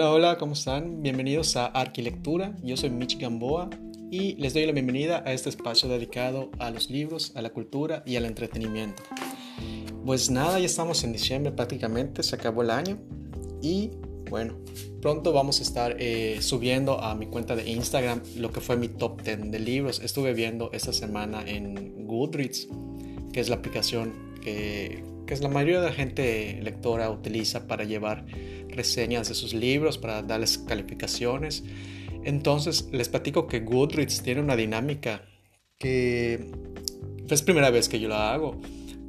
Hola, hola, ¿cómo están? Bienvenidos a Arquilectura. Yo soy Mitch Gamboa y les doy la bienvenida a este espacio dedicado a los libros, a la cultura y al entretenimiento. Pues nada, ya estamos en diciembre prácticamente, se acabó el año y bueno, pronto vamos a estar eh, subiendo a mi cuenta de Instagram lo que fue mi top 10 de libros. Estuve viendo esta semana en Goodreads, que es la aplicación que, que la mayoría de la gente lectora utiliza para llevar reseñas de sus libros, para darles calificaciones. Entonces les platico que Goodreads tiene una dinámica que es primera vez que yo la hago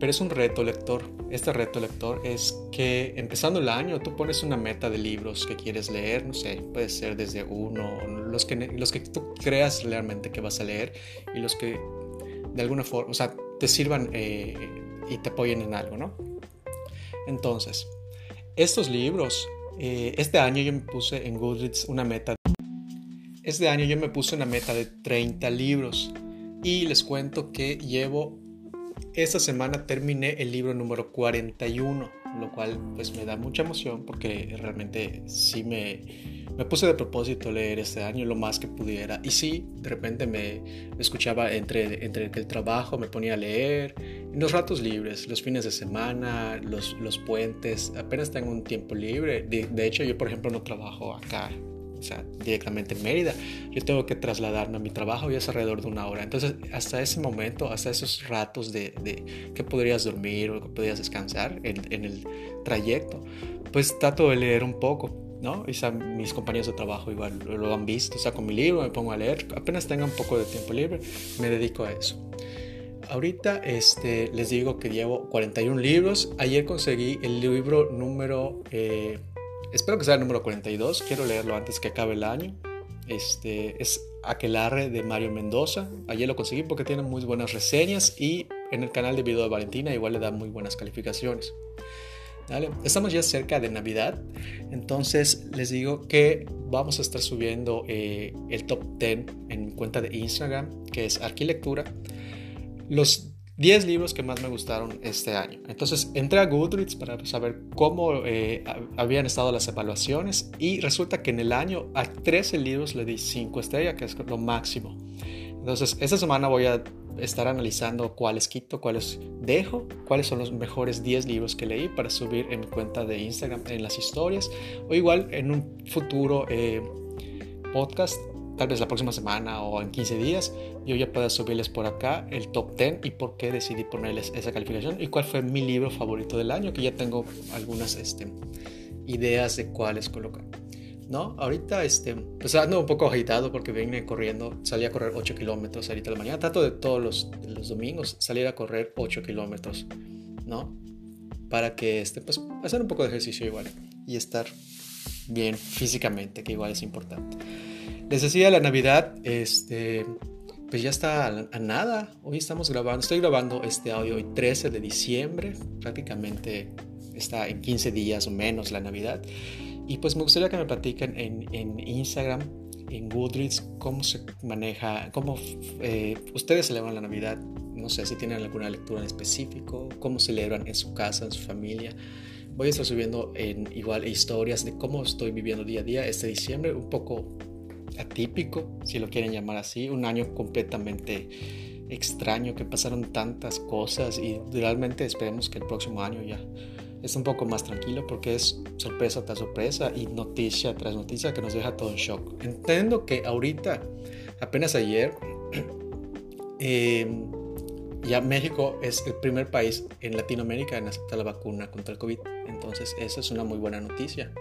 pero es un reto lector. Este reto lector es que empezando el año tú pones una meta de libros que quieres leer, no sé, puede ser desde uno, los que, los que tú creas realmente que vas a leer y los que de alguna forma, o sea, te sirvan eh, y te apoyen en algo, ¿no? Entonces, estos libros, eh, este año yo me puse en Goodreads una meta. Este año yo me puse una meta de 30 libros y les cuento que llevo esta semana terminé el libro número 41, lo cual pues me da mucha emoción porque realmente sí me, me puse de propósito leer este año lo más que pudiera. Y sí, de repente me escuchaba entre, entre el trabajo, me ponía a leer, en los ratos libres, los fines de semana, los, los puentes, apenas tengo un tiempo libre. de hecho, yo por ejemplo no trabajo acá o sea, directamente en Mérida. Yo tengo que trasladarme a mi trabajo y es alrededor de una hora. Entonces, hasta ese momento, hasta esos ratos de, de que podrías dormir o que podrías descansar en, en, el trayecto, pues trato de leer un poco, ¿no? Y mis compañeros de trabajo igual lo han visto, saco mi libro, me pongo a leer, apenas tenga un poco de tiempo libre, me dedico a eso. Ahorita este, les digo que llevo 41 libros. Ayer conseguí el libro número eh, Espero que sea el número 42, quiero leerlo antes que acabe el año. Este es Aquelarre de Mario Mendoza. Ayer lo conseguí porque tiene muy buenas reseñas y en el canal de video de Valentina igual le da muy buenas calificaciones. Estamos ya cerca de Navidad, entonces les digo que vamos a estar subiendo eh, el top 10 en mi cuenta de Instagram, que es Arquilectura. Los 10 libros que más me gustaron este año. Entonces entré a Goodreads para saber cómo eh, habían estado las evaluaciones y resulta que en el año a 13 libros le di 5 estrellas, que es lo máximo. Entonces esta semana voy a estar analizando cuáles quito, cuáles dejo, cuáles son los mejores 10 libros que leí para subir en mi cuenta de Instagram en las historias o igual en un futuro eh, podcast tal vez la próxima semana o en 15 días, yo ya pueda subirles por acá el top 10 y por qué decidí ponerles esa calificación y cuál fue mi libro favorito del año, que ya tengo algunas este, ideas de cuáles colocar. ¿No? Ahorita, este, pues ando un poco agitado porque vine corriendo, salí a correr 8 kilómetros ahorita la mañana. Trato de todos los, los domingos salir a correr 8 kilómetros, ¿no? Para que, este, pues, hacer un poco de ejercicio igual y estar bien físicamente, que igual es importante. Les decía, la Navidad, este, pues ya está a, nada. Hoy estamos grabando, estoy grabando este audio hoy 13 de diciembre, prácticamente está en 15 días o menos la Navidad. Y pues me gustaría que me platiquen en, en Instagram, en Goodreads, cómo se maneja, cómo eh, ustedes celebran la Navidad. No sé si tienen alguna lectura en específico, cómo celebran en su casa, en su familia. Voy a estar subiendo en igual historias de cómo estoy viviendo día a día este diciembre, un poco atípico, si lo quieren llamar así, un año completamente extraño, que pasaron tantas cosas y realmente esperemos que el próximo año ya esté un poco más tranquilo porque es sorpresa tras sorpresa y noticia tras noticia que nos deja todo en shock. Entiendo que ahorita, apenas ayer, em, ya México es el primer país en Latinoamérica en aceptar la vacuna contra el COVID. Entonces, esa es una muy buena noticia.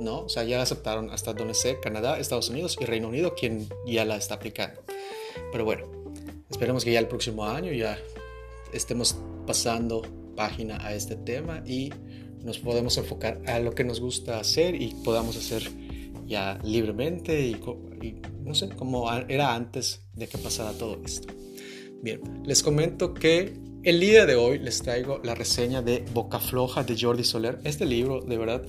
¿no? O sea, ya aceptaron hasta donde sé, Canadá, Estados Unidos y Reino Unido, quien ya la está aplicando. Pero bueno, esperemos que ya el próximo año ya estemos pasando página a este tema y nos podemos enfocar a lo que nos gusta hacer y podamos hacer ya libremente y, y no sé, como era antes de que pasara todo esto. Bien, les comento que el día de hoy les traigo la reseña de Boca Floja de Jordi Soler. Este libro, de verdad,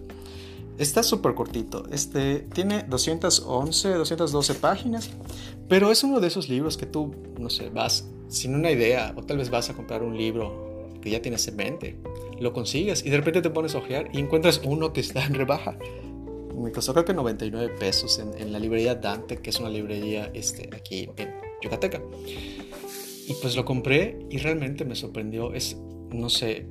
Está súper cortito. Este, tiene 211, 212 páginas, pero es uno de esos libros que tú, no sé, vas sin una idea o tal vez vas a comprar un libro que ya tienes en mente, lo consigues y de repente te pones a ojear y encuentras uno que está en rebaja. me costó creo que 99 pesos en, la librería Dante, que es una librería este, aquí en Yucateca. Y pues lo compré y realmente me sorprendió. Es, no sé,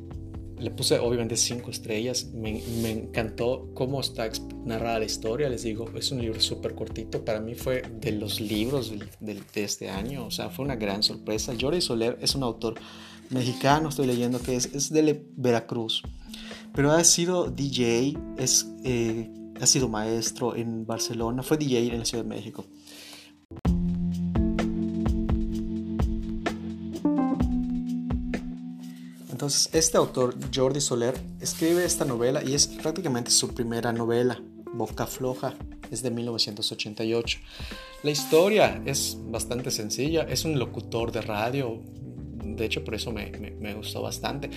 le puse obviamente cinco estrellas. Me, encantó cómo está narrada la historia. Les digo, es un libro súper cortito. Para mí fue de los libros de, este año. O sea, fue una gran sorpresa. Jordi Soler es un autor mexicano, estoy leyendo que es, es de Veracruz. Pero ha sido DJ, es, eh, ha sido maestro en Barcelona, fue DJ en la Ciudad de México. Este autor, Jordi Soler, escribe esta novela y es prácticamente su primera novela, Boca Floja, es de 1988. La historia es bastante sencilla, es un locutor de radio, de hecho por eso me, me, gustó bastante,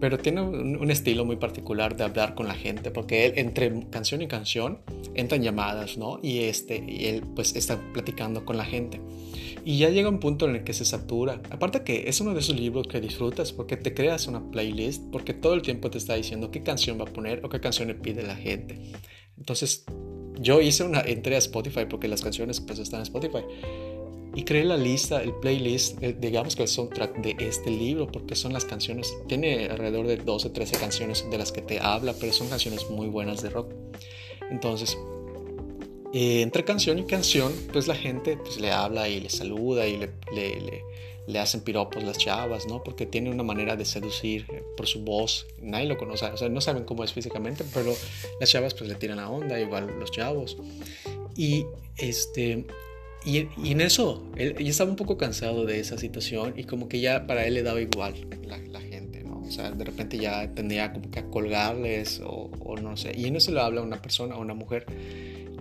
pero tiene un, estilo muy particular de hablar con la gente, porque él entre canción y canción entran llamadas, ¿no? Y, este, y él pues está platicando con la gente. Y ya llega un punto en el que se satura. Aparte que es uno de esos libros que disfrutas porque te creas una playlist, porque todo el tiempo te está diciendo qué canción va a poner o qué canción le pide la gente. Entonces, yo hice una entré a Spotify porque las canciones pues están en Spotify. Y creé la lista, el playlist, eh, digamos que el soundtrack de este libro, porque son las canciones, tiene alrededor de 12, 13 canciones de las que te habla, pero son canciones muy buenas de rock. Entonces, eh, entre canción y canción, pues la gente pues, le habla y le saluda y le, le, le, hacen piropos las chavas, ¿no? Porque tiene una manera de seducir eh, por su voz. Nadie lo conoce, o sea, no saben cómo es físicamente, pero las chavas pues le tiran la onda, igual los chavos. Y este... Y, y en eso, él, estaba un poco cansado de esa situación y como que ya para él le daba igual la, la gente, ¿no? O sea, de repente ya tendría como que a colgarles o, o no sé. Y en eso le habla una persona, una mujer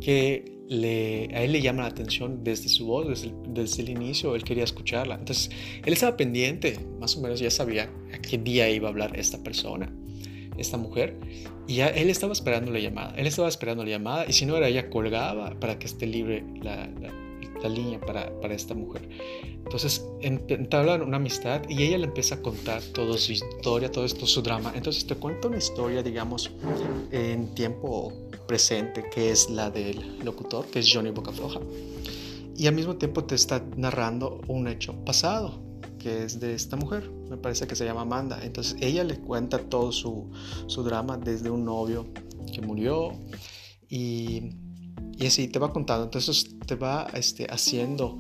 que le, a él le llama la atención desde su voz, desde el, desde el, inicio, él quería escucharla. Entonces, él estaba pendiente, más o menos ya sabía a qué día iba a hablar esta persona, esta mujer, y ya él estaba esperando la llamada, él estaba esperando la llamada, y si no era ella, colgaba para que esté libre la, la, línea para, para, esta mujer. Entonces, entablan una amistad y ella le empieza a contar toda su historia, todo esto, su drama. Entonces, te cuento una historia, digamos, en tiempo presente, que es la del locutor, que es Johnny Bocafloja. Y al mismo tiempo te está narrando un hecho pasado, que es de esta mujer, me parece que se llama Amanda. Entonces ella le cuenta todo su, su drama desde un novio que murió y, y, así te va contando. Entonces te va este, haciendo,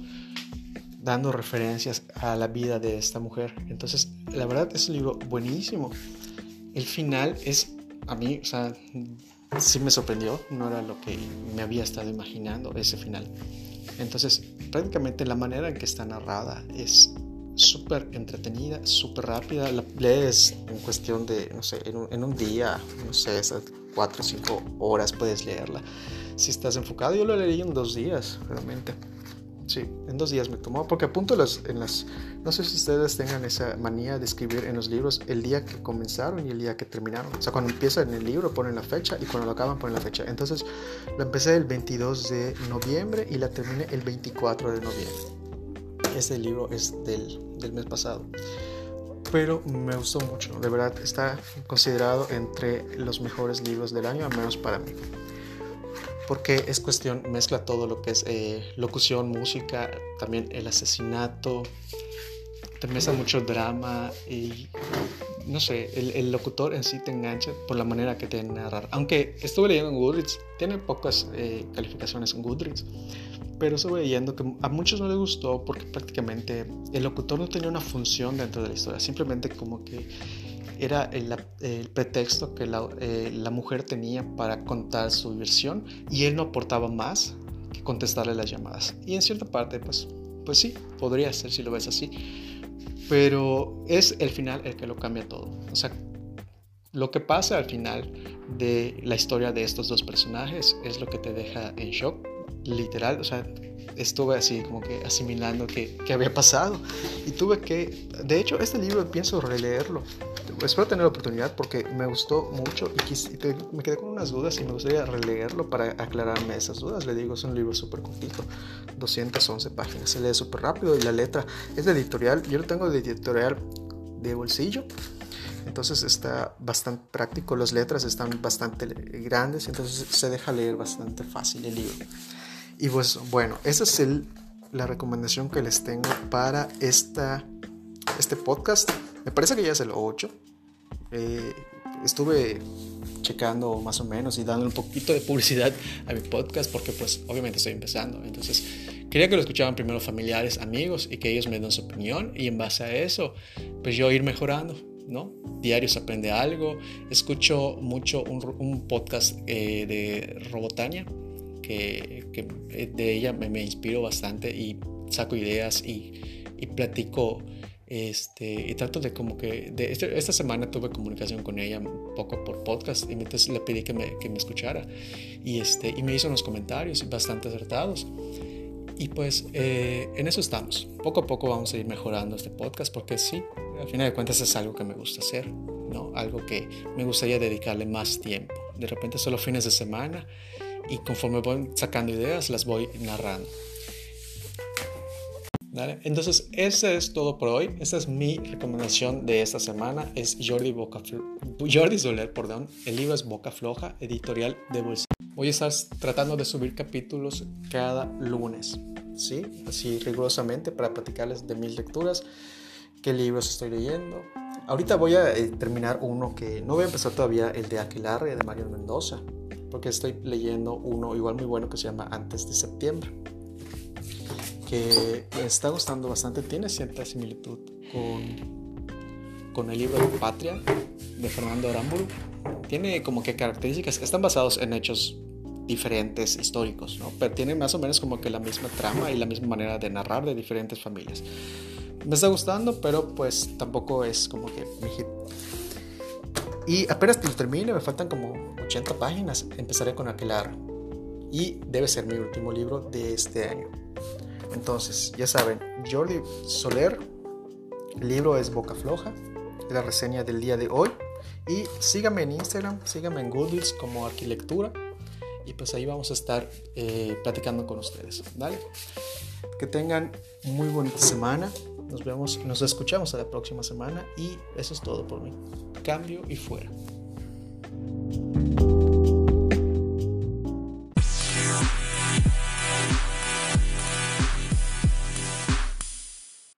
dando referencias a la vida de esta mujer. Entonces la verdad es un libro buenísimo. El final es, a mí, o sea, sí me sorprendió, no era lo que me había estado imaginando ese final. Entonces, prácticamente la manera en que está narrada es súper entretenida, súper rápida, la lees en cuestión de, no sé, en un, en un día, no sé, esas cuatro o cinco horas puedes leerla. Si estás enfocado, yo lo leí en dos días, realmente. Sí, en dos días me tomó, porque apunto las, en las... No sé si ustedes tengan esa manía de escribir en los libros el día que comenzaron y el día que terminaron. O sea, cuando empieza en el libro ponen la fecha y cuando lo acaban ponen la fecha. Entonces, la empecé el 22 de noviembre y la terminé el 24 de noviembre. Este libro es del, del mes pasado. Pero me gustó mucho, de verdad está considerado entre los mejores libros del año, al menos para mí. Porque es cuestión, mezcla todo lo que es eh, locución, música, también el asesinato, te mezcla mucho drama y no sé, el, locutor en sí te engancha por la manera que te narrar. Aunque estuve leyendo en Goodreads, tiene pocas eh, calificaciones en Goodreads, pero estuve leyendo que a muchos no les gustó porque prácticamente el locutor no tenía una función dentro de la historia, simplemente como que era el, pretexto que eh, la, mujer tenía para contar su versión y él no aportaba más que contestarle las llamadas. Y en cierta parte, pues, pues sí, podría ser si lo ves así, pero es el final el que lo cambia todo. O sea, lo que pasa al final de la historia de estos dos personajes es lo que te deja en shock, literal, o sea, estuve así como que asimilando qué, había pasado. Y tuve que, de hecho, este libro pienso releerlo. Espero tener la oportunidad porque me gustó mucho y, me quedé con unas dudas y me gustaría releerlo para aclararme esas dudas. Le digo, es un libro súper cortito, 211 páginas, se lee súper rápido y la letra es de editorial, yo lo tengo de editorial de bolsillo entonces está bastante práctico, las letras están bastante grandes, entonces se deja leer bastante fácil el libro. Y pues bueno, esa es el, la recomendación que les tengo para esta, este podcast. Me parece que ya es el 8. Eh, estuve checando más o menos y dando un poquito de publicidad a mi podcast porque pues obviamente estoy empezando. Entonces quería que lo escuchaban primero familiares, amigos y que ellos me den su opinión y en base a eso pues yo ir mejorando. ¿no? Diario aprende algo. Escucho mucho un, podcast eh, de Robotania, eh, de ella me, me, inspiro bastante y saco ideas y, platico este, y trato de como que, este, esta semana tuve comunicación con ella poco por podcast y entonces le pedí que me, que me escuchara y, este, y me hizo unos comentarios bastante acertados. Y pues eh, en eso estamos. Poco a poco vamos a ir mejorando este podcast porque sí, al final de cuentas es algo que me gusta hacer, ¿no? Algo que me gustaría dedicarle más tiempo. De repente solo fines de semana y conforme voy sacando ideas las voy narrando. Entonces, ese es todo por hoy. Esa es mi recomendación de esta semana. Es Jordi, Boca Jordi Soler, perdón. El libro es Boca Floja, editorial de Bolsa. Voy a estar tratando de subir capítulos cada lunes, ¿sí? Así rigurosamente para platicarles de mis lecturas, qué libros estoy leyendo. Ahorita voy a eh, terminar uno que no voy a empezar todavía, el de Aquilarre de Mario Mendoza, porque estoy leyendo uno igual muy bueno que se llama Antes de septiembre que me está gustando bastante, tiene cierta similitud con, con el libro Patria de Fernando Aramburu. Tiene como que características, están basados en hechos diferentes históricos, ¿no? pero tiene más o menos como que la misma trama y la misma manera de narrar de diferentes familias. Me está gustando, pero pues tampoco es como que mi hit. Y apenas lo termine, me faltan como 80 páginas, empezaré con Aquelar. Y debe ser mi último libro de este año. Entonces, ya saben, Jordi Soler, el libro es Boca Floja, la reseña del día de hoy. Y síganme en Instagram, síganme en Goodreads como Arquilectura. Y pues ahí vamos a estar eh, platicando con ustedes. ¿vale? Que tengan muy bonita semana. Nos vemos, nos escuchamos a la próxima semana. Y eso es todo por mí. Cambio y fuera.